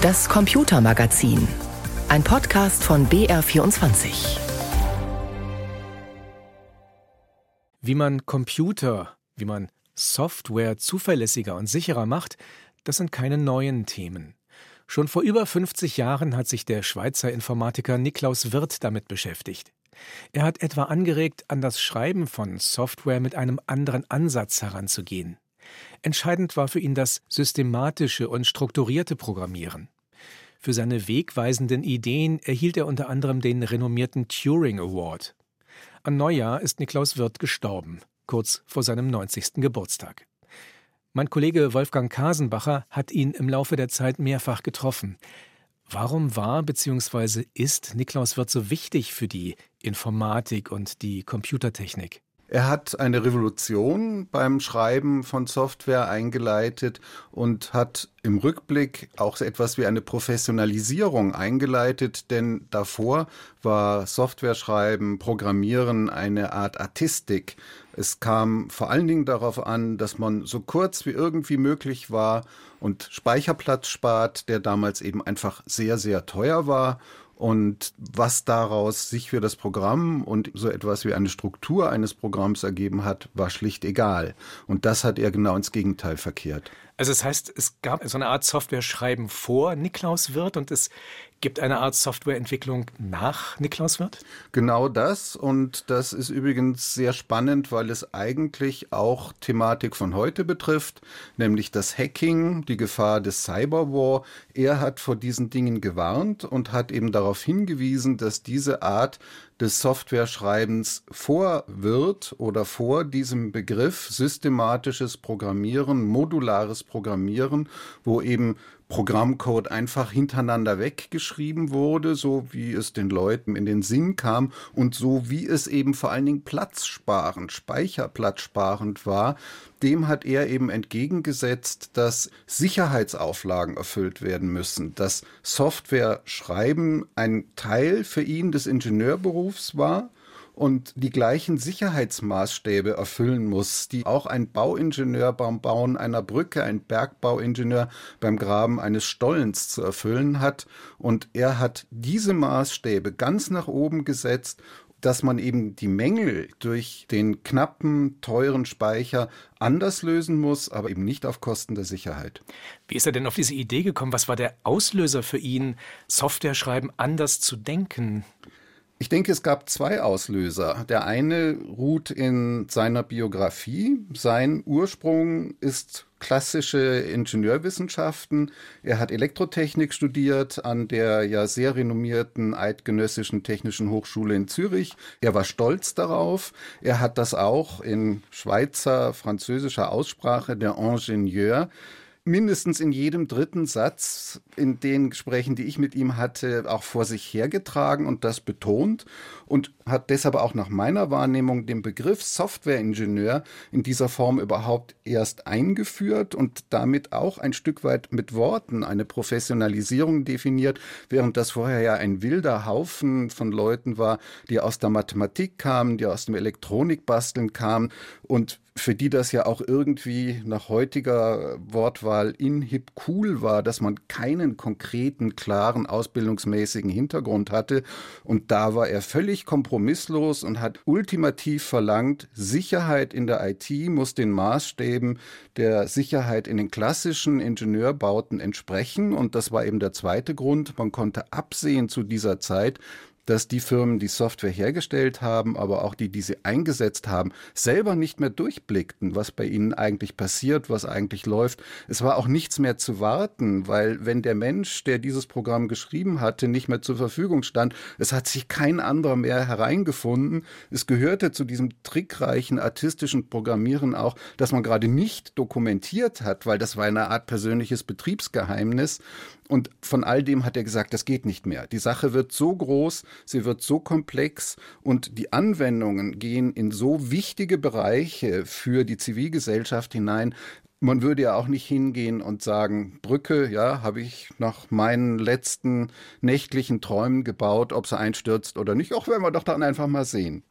Das Computermagazin. Ein Podcast von BR24. Wie man Computer, wie man Software zuverlässiger und sicherer macht, das sind keine neuen Themen. Schon vor über 50 Jahren hat sich der Schweizer Informatiker Niklaus Wirth damit beschäftigt. Er hat etwa angeregt, an das Schreiben von Software mit einem anderen Ansatz heranzugehen. Entscheidend war für ihn das systematische und strukturierte Programmieren. Für seine wegweisenden Ideen erhielt er unter anderem den renommierten Turing Award. An Neujahr ist Niklaus Wirth gestorben, kurz vor seinem 90. Geburtstag. Mein Kollege Wolfgang Kasenbacher hat ihn im Laufe der Zeit mehrfach getroffen. Warum war bzw. ist Niklaus Wirth so wichtig für die Informatik und die Computertechnik? Er hat eine Revolution beim Schreiben von Software eingeleitet und hat im Rückblick auch etwas wie eine Professionalisierung eingeleitet, denn davor war Software-Schreiben, Programmieren eine Art Artistik. Es kam vor allen Dingen darauf an, dass man so kurz wie irgendwie möglich war und Speicherplatz spart, der damals eben einfach sehr, sehr teuer war und was daraus sich für das Programm und so etwas wie eine Struktur eines Programms ergeben hat, war schlicht egal. Und das hat er genau ins Gegenteil verkehrt. Also das heißt, es gab so eine Art Software-Schreiben vor Niklaus Wirth und es gibt eine Art Softwareentwicklung nach Niklaus Wirth? Genau das. Und das ist übrigens sehr spannend, weil es eigentlich auch Thematik von heute betrifft, nämlich das Hacking, die Gefahr des Cyberwar. Er hat vor diesen Dingen gewarnt und hat eben darauf hingewiesen, dass diese Art des Software-Schreibens vor wird oder vor diesem Begriff systematisches Programmieren, modulares Programmieren, wo eben Programmcode einfach hintereinander weggeschrieben wurde, so wie es den Leuten in den Sinn kam und so wie es eben vor allen Dingen platzsparend, speicherplatzsparend war, dem hat er eben entgegengesetzt, dass Sicherheitsauflagen erfüllt werden müssen, dass Software schreiben ein Teil für ihn des Ingenieurberufs war und die gleichen Sicherheitsmaßstäbe erfüllen muss, die auch ein Bauingenieur beim Bauen einer Brücke, ein Bergbauingenieur beim Graben eines Stollens zu erfüllen hat. Und er hat diese Maßstäbe ganz nach oben gesetzt dass man eben die Mängel durch den knappen, teuren Speicher anders lösen muss, aber eben nicht auf Kosten der Sicherheit. Wie ist er denn auf diese Idee gekommen? Was war der Auslöser für ihn, Software schreiben anders zu denken? Ich denke, es gab zwei Auslöser. Der eine ruht in seiner Biografie. Sein Ursprung ist klassische Ingenieurwissenschaften. Er hat Elektrotechnik studiert an der ja sehr renommierten Eidgenössischen Technischen Hochschule in Zürich. Er war stolz darauf. Er hat das auch in Schweizer französischer Aussprache der Ingenieur mindestens in jedem dritten Satz in den Gesprächen, die ich mit ihm hatte, auch vor sich hergetragen und das betont und hat deshalb auch nach meiner Wahrnehmung den Begriff Softwareingenieur in dieser Form überhaupt erst eingeführt und damit auch ein Stück weit mit Worten eine Professionalisierung definiert, während das vorher ja ein wilder Haufen von Leuten war, die aus der Mathematik kamen, die aus dem Elektronikbasteln kamen und für die das ja auch irgendwie nach heutiger Wortwahl in hip cool war, dass man keinen konkreten, klaren, ausbildungsmäßigen Hintergrund hatte. Und da war er völlig kompromisslos und hat ultimativ verlangt, Sicherheit in der IT muss den Maßstäben der Sicherheit in den klassischen Ingenieurbauten entsprechen. Und das war eben der zweite Grund. Man konnte absehen zu dieser Zeit, dass die Firmen, die Software hergestellt haben, aber auch die, die sie eingesetzt haben, selber nicht mehr durchblickten, was bei ihnen eigentlich passiert, was eigentlich läuft. Es war auch nichts mehr zu warten, weil wenn der Mensch, der dieses Programm geschrieben hatte, nicht mehr zur Verfügung stand, es hat sich kein anderer mehr hereingefunden. Es gehörte zu diesem trickreichen artistischen Programmieren auch, dass man gerade nicht dokumentiert hat, weil das war eine Art persönliches Betriebsgeheimnis. Und von all dem hat er gesagt, das geht nicht mehr. Die Sache wird so groß, sie wird so komplex und die Anwendungen gehen in so wichtige Bereiche für die Zivilgesellschaft hinein. Man würde ja auch nicht hingehen und sagen, Brücke, ja, habe ich nach meinen letzten nächtlichen Träumen gebaut, ob sie einstürzt oder nicht. Auch werden wir doch dann einfach mal sehen.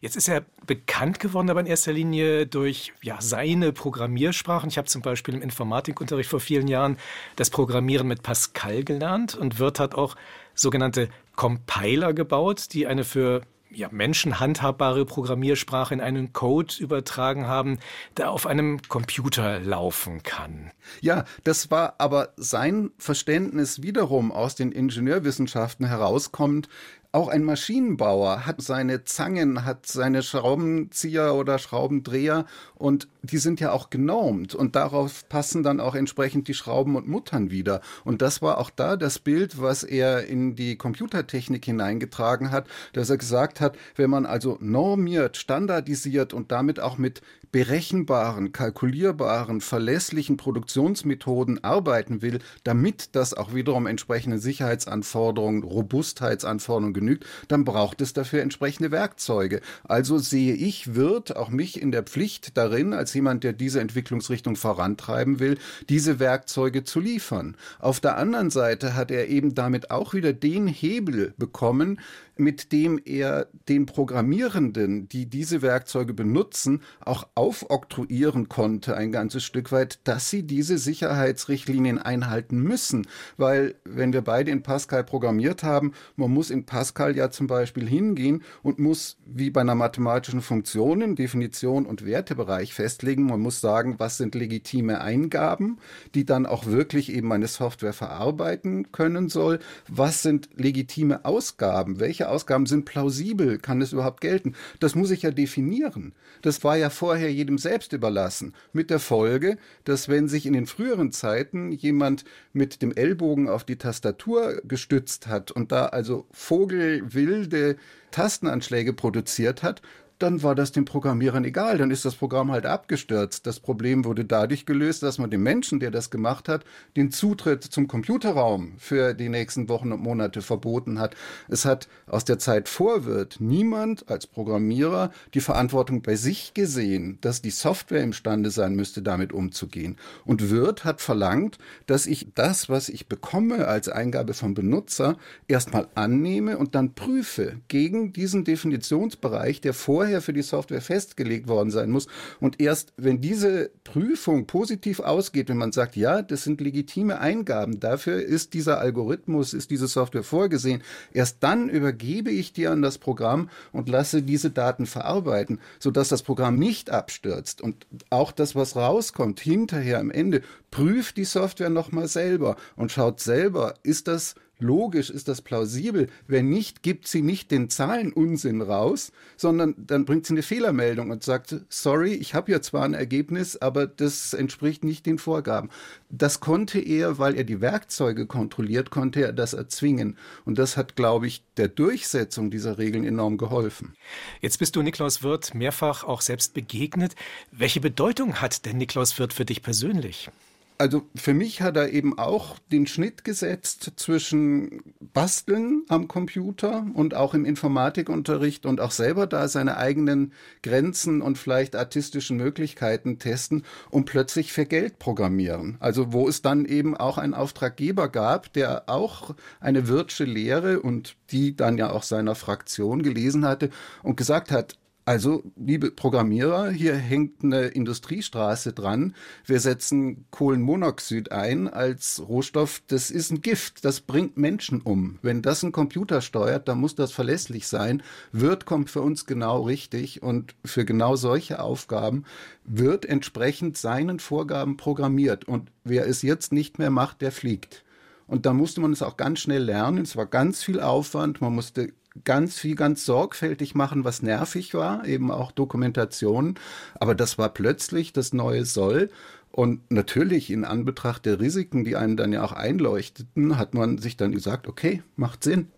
Jetzt ist er bekannt geworden, aber in erster Linie durch ja, seine Programmiersprachen. Ich habe zum Beispiel im Informatikunterricht vor vielen Jahren das Programmieren mit Pascal gelernt und Wirt hat auch sogenannte Compiler gebaut, die eine für ja, menschenhandhabbare Programmiersprache in einen Code übertragen haben, der auf einem Computer laufen kann. Ja, das war aber sein Verständnis wiederum aus den Ingenieurwissenschaften herauskommt, auch ein Maschinenbauer hat seine Zangen, hat seine Schraubenzieher oder Schraubendreher und die sind ja auch genormt und darauf passen dann auch entsprechend die Schrauben und Muttern wieder. Und das war auch da das Bild, was er in die Computertechnik hineingetragen hat, dass er gesagt hat, wenn man also normiert, standardisiert und damit auch mit berechenbaren, kalkulierbaren, verlässlichen Produktionsmethoden arbeiten will, damit das auch wiederum entsprechende Sicherheitsanforderungen, Robustheitsanforderungen genügt, dann braucht es dafür entsprechende Werkzeuge. Also sehe ich, wird auch mich in der Pflicht darin, als jemand, der diese Entwicklungsrichtung vorantreiben will, diese Werkzeuge zu liefern. Auf der anderen Seite hat er eben damit auch wieder den Hebel bekommen, mit dem er den Programmierenden, die diese Werkzeuge benutzen, auch aufoktroyieren konnte, ein ganzes Stück weit, dass sie diese Sicherheitsrichtlinien einhalten müssen. Weil, wenn wir beide in Pascal programmiert haben, man muss in Pascal ja zum Beispiel hingehen und muss, wie bei einer mathematischen Funktion, Definition und Wertebereich festlegen, man muss sagen, was sind legitime Eingaben, die dann auch wirklich eben eine Software verarbeiten können soll, was sind legitime Ausgaben, welche Ausgaben sind plausibel? Kann es überhaupt gelten? Das muss ich ja definieren. Das war ja vorher jedem selbst überlassen. Mit der Folge, dass wenn sich in den früheren Zeiten jemand mit dem Ellbogen auf die Tastatur gestützt hat und da also vogelwilde Tastenanschläge produziert hat, dann war das den Programmierern egal. Dann ist das Programm halt abgestürzt. Das Problem wurde dadurch gelöst, dass man dem Menschen, der das gemacht hat, den Zutritt zum Computerraum für die nächsten Wochen und Monate verboten hat. Es hat aus der Zeit vor Wirt niemand als Programmierer die Verantwortung bei sich gesehen, dass die Software imstande sein müsste, damit umzugehen. Und Wirt hat verlangt, dass ich das, was ich bekomme als Eingabe vom Benutzer, erstmal annehme und dann prüfe gegen diesen Definitionsbereich, der vorher vorher für die Software festgelegt worden sein muss. Und erst wenn diese Prüfung positiv ausgeht, wenn man sagt, ja, das sind legitime Eingaben, dafür ist dieser Algorithmus, ist diese Software vorgesehen, erst dann übergebe ich dir an das Programm und lasse diese Daten verarbeiten, sodass das Programm nicht abstürzt. Und auch das, was rauskommt, hinterher am Ende, prüft die Software nochmal selber und schaut selber, ist das logisch, ist das plausibel? Wenn nicht, gibt sie nicht den Zahlenunsinn raus, sondern dann bringt sie eine Fehlermeldung und sagt, sorry, ich habe ja zwar ein Ergebnis, aber das entspricht nicht den Vorgaben. Das konnte er, weil er die Werkzeuge kontrolliert, konnte er das erzwingen. Und das hat, glaube ich, der Durchsetzung dieser Regeln enorm geholfen. Jetzt bist du Niklaus Wirth mehrfach auch selbst begegnet. Welche Bedeutung hat denn Niklaus Wirth für dich persönlich? Also für mich hat er eben auch den Schnitt gesetzt zwischen Basteln am Computer und auch im Informatikunterricht und auch selber da seine eigenen Grenzen und vielleicht artistischen Möglichkeiten testen und plötzlich für Geld programmieren. Also wo es dann eben auch einen Auftraggeber gab, der auch eine Wirtsche Lehre und die dann ja auch seiner Fraktion gelesen hatte und gesagt hat, also, liebe Programmierer, hier hängt eine Industriestraße dran. Wir setzen Kohlenmonoxid ein als Rohstoff. Das ist ein Gift. Das bringt Menschen um. Wenn das ein Computer steuert, dann muss das verlässlich sein. Wirt kommt für uns genau richtig und für genau solche Aufgaben wird entsprechend seinen Vorgaben programmiert. Und wer es jetzt nicht mehr macht, der fliegt. Und da musste man es auch ganz schnell lernen. Es war ganz viel Aufwand. Man musste ganz viel, ganz sorgfältig machen, was nervig war, eben auch Dokumentation. Aber das war plötzlich das neue Soll. Und natürlich in Anbetracht der Risiken, die einem dann ja auch einleuchteten, hat man sich dann gesagt, okay, macht Sinn.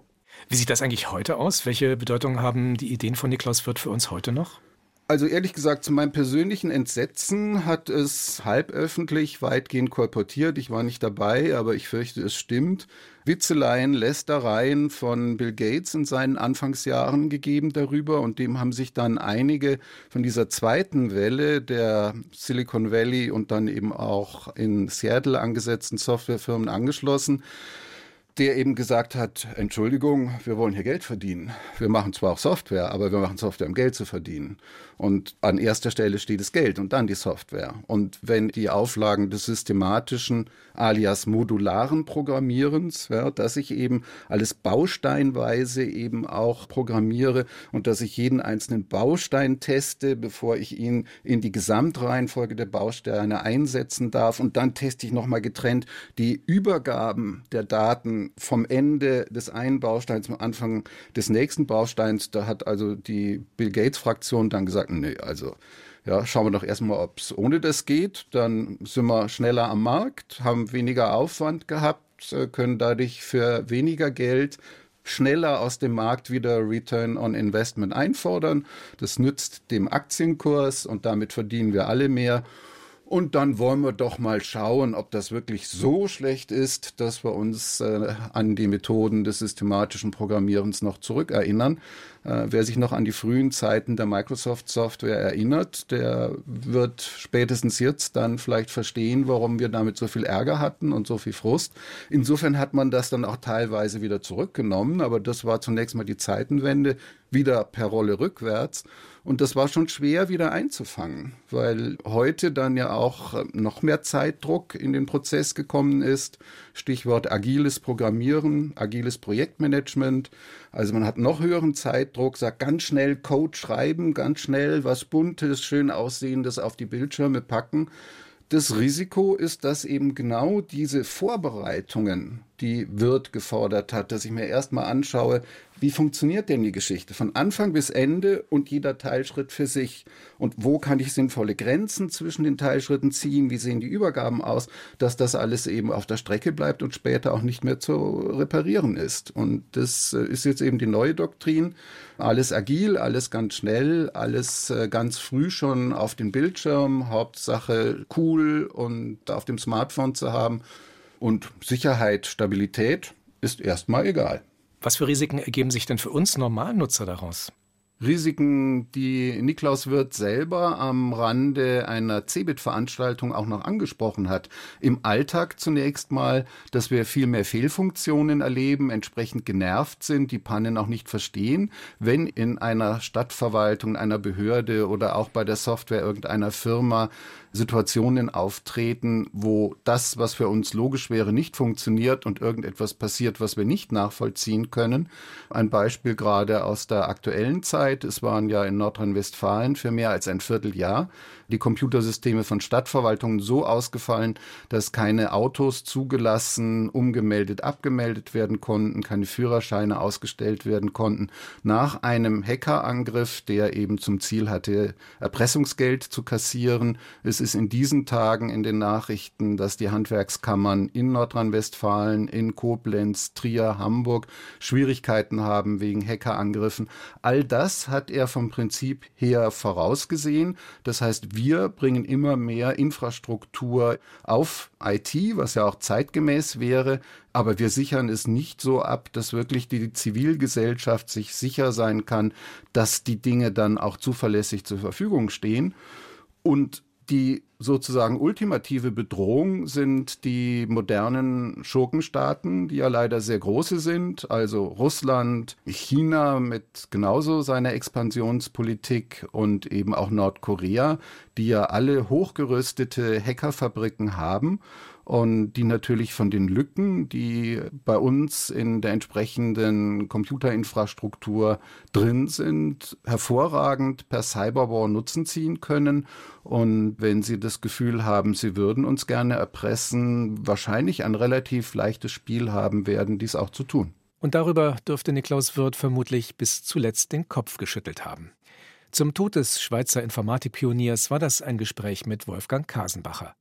Wie sieht das eigentlich heute aus? Welche Bedeutung haben die Ideen von Niklaus Wirth für uns heute noch? Also ehrlich gesagt, zu meinem persönlichen Entsetzen hat es halböffentlich weitgehend kolportiert. Ich war nicht dabei, aber ich fürchte, es stimmt. Witzeleien, Lästereien von Bill Gates in seinen Anfangsjahren gegeben darüber und dem haben sich dann einige von dieser zweiten Welle der Silicon Valley und dann eben auch in Seattle angesetzten Softwarefirmen angeschlossen der eben gesagt hat, Entschuldigung, wir wollen hier Geld verdienen. Wir machen zwar auch Software, aber wir machen Software, um Geld zu verdienen. Und an erster Stelle steht das Geld und dann die Software. Und wenn die Auflagen des systematischen alias modularen Programmierens, ja, dass ich eben alles bausteinweise eben auch programmiere und dass ich jeden einzelnen Baustein teste, bevor ich ihn in die Gesamtreihenfolge der Bausteine einsetzen darf. Und dann teste ich nochmal getrennt die Übergaben der Daten vom Ende des einen Bausteins zum Anfang des nächsten Bausteins. Da hat also die Bill Gates Fraktion dann gesagt, nee, also ja, schauen wir doch erstmal, ob es ohne das geht. Dann sind wir schneller am Markt, haben weniger Aufwand gehabt, äh, können dadurch für weniger Geld schneller aus dem Markt wieder Return on Investment einfordern. Das nützt dem Aktienkurs und damit verdienen wir alle mehr. Und dann wollen wir doch mal schauen, ob das wirklich so schlecht ist, dass wir uns äh, an die Methoden des systematischen Programmierens noch zurückerinnern. Äh, wer sich noch an die frühen Zeiten der Microsoft-Software erinnert, der wird spätestens jetzt dann vielleicht verstehen, warum wir damit so viel Ärger hatten und so viel Frust. Insofern hat man das dann auch teilweise wieder zurückgenommen, aber das war zunächst mal die Zeitenwende, wieder per Rolle rückwärts. Und das war schon schwer wieder einzufangen, weil heute dann ja auch äh, noch mehr Zeitdruck in den Prozess gekommen ist. Stichwort agiles Programmieren, agiles Projektmanagement. Also man hat noch höheren Zeitdruck, sagt ganz schnell Code schreiben, ganz schnell was Buntes, schön aussehendes auf die Bildschirme packen. Das Risiko ist, dass eben genau diese Vorbereitungen, die Wirt gefordert hat, dass ich mir erstmal anschaue, wie funktioniert denn die Geschichte von Anfang bis Ende und jeder Teilschritt für sich? Und wo kann ich sinnvolle Grenzen zwischen den Teilschritten ziehen? Wie sehen die Übergaben aus? Dass das alles eben auf der Strecke bleibt und später auch nicht mehr zu reparieren ist. Und das äh, ist jetzt eben die neue Doktrin. Alles agil, alles ganz schnell, alles äh, ganz früh schon auf den Bildschirm. Hauptsache cool und auf dem Smartphone zu haben. Und Sicherheit, Stabilität ist erstmal egal. Was für Risiken ergeben sich denn für uns Normalnutzer daraus? Risiken, die Niklaus Wirth selber am Rande einer CeBIT-Veranstaltung auch noch angesprochen hat. Im Alltag zunächst mal, dass wir viel mehr Fehlfunktionen erleben, entsprechend genervt sind, die Pannen auch nicht verstehen. Wenn in einer Stadtverwaltung, einer Behörde oder auch bei der Software irgendeiner Firma Situationen auftreten, wo das, was für uns logisch wäre, nicht funktioniert und irgendetwas passiert, was wir nicht nachvollziehen können. Ein Beispiel gerade aus der aktuellen Zeit. Es waren ja in Nordrhein-Westfalen für mehr als ein Vierteljahr die Computersysteme von Stadtverwaltungen so ausgefallen, dass keine Autos zugelassen, umgemeldet, abgemeldet werden konnten, keine Führerscheine ausgestellt werden konnten. Nach einem Hackerangriff, der eben zum Ziel hatte, Erpressungsgeld zu kassieren. Es ist in diesen Tagen in den Nachrichten, dass die Handwerkskammern in Nordrhein-Westfalen, in Koblenz, Trier, Hamburg Schwierigkeiten haben wegen Hackerangriffen. All das hat er vom Prinzip her vorausgesehen. Das heißt, wir bringen immer mehr Infrastruktur auf IT, was ja auch zeitgemäß wäre, aber wir sichern es nicht so ab, dass wirklich die Zivilgesellschaft sich sicher sein kann, dass die Dinge dann auch zuverlässig zur Verfügung stehen. Und die sozusagen ultimative Bedrohung sind die modernen Schurkenstaaten, die ja leider sehr große sind, also Russland, China mit genauso seiner Expansionspolitik und eben auch Nordkorea, die ja alle hochgerüstete Hackerfabriken haben und die natürlich von den Lücken, die bei uns in der entsprechenden Computerinfrastruktur drin sind, hervorragend per Cyberwar Nutzen ziehen können. Und wenn Sie das Gefühl haben, Sie würden uns gerne erpressen, wahrscheinlich ein relativ leichtes Spiel haben werden, dies auch zu tun. Und darüber dürfte Niklaus Wirth vermutlich bis zuletzt den Kopf geschüttelt haben. Zum Tod des Schweizer Informatikpioniers war das ein Gespräch mit Wolfgang Kasenbacher.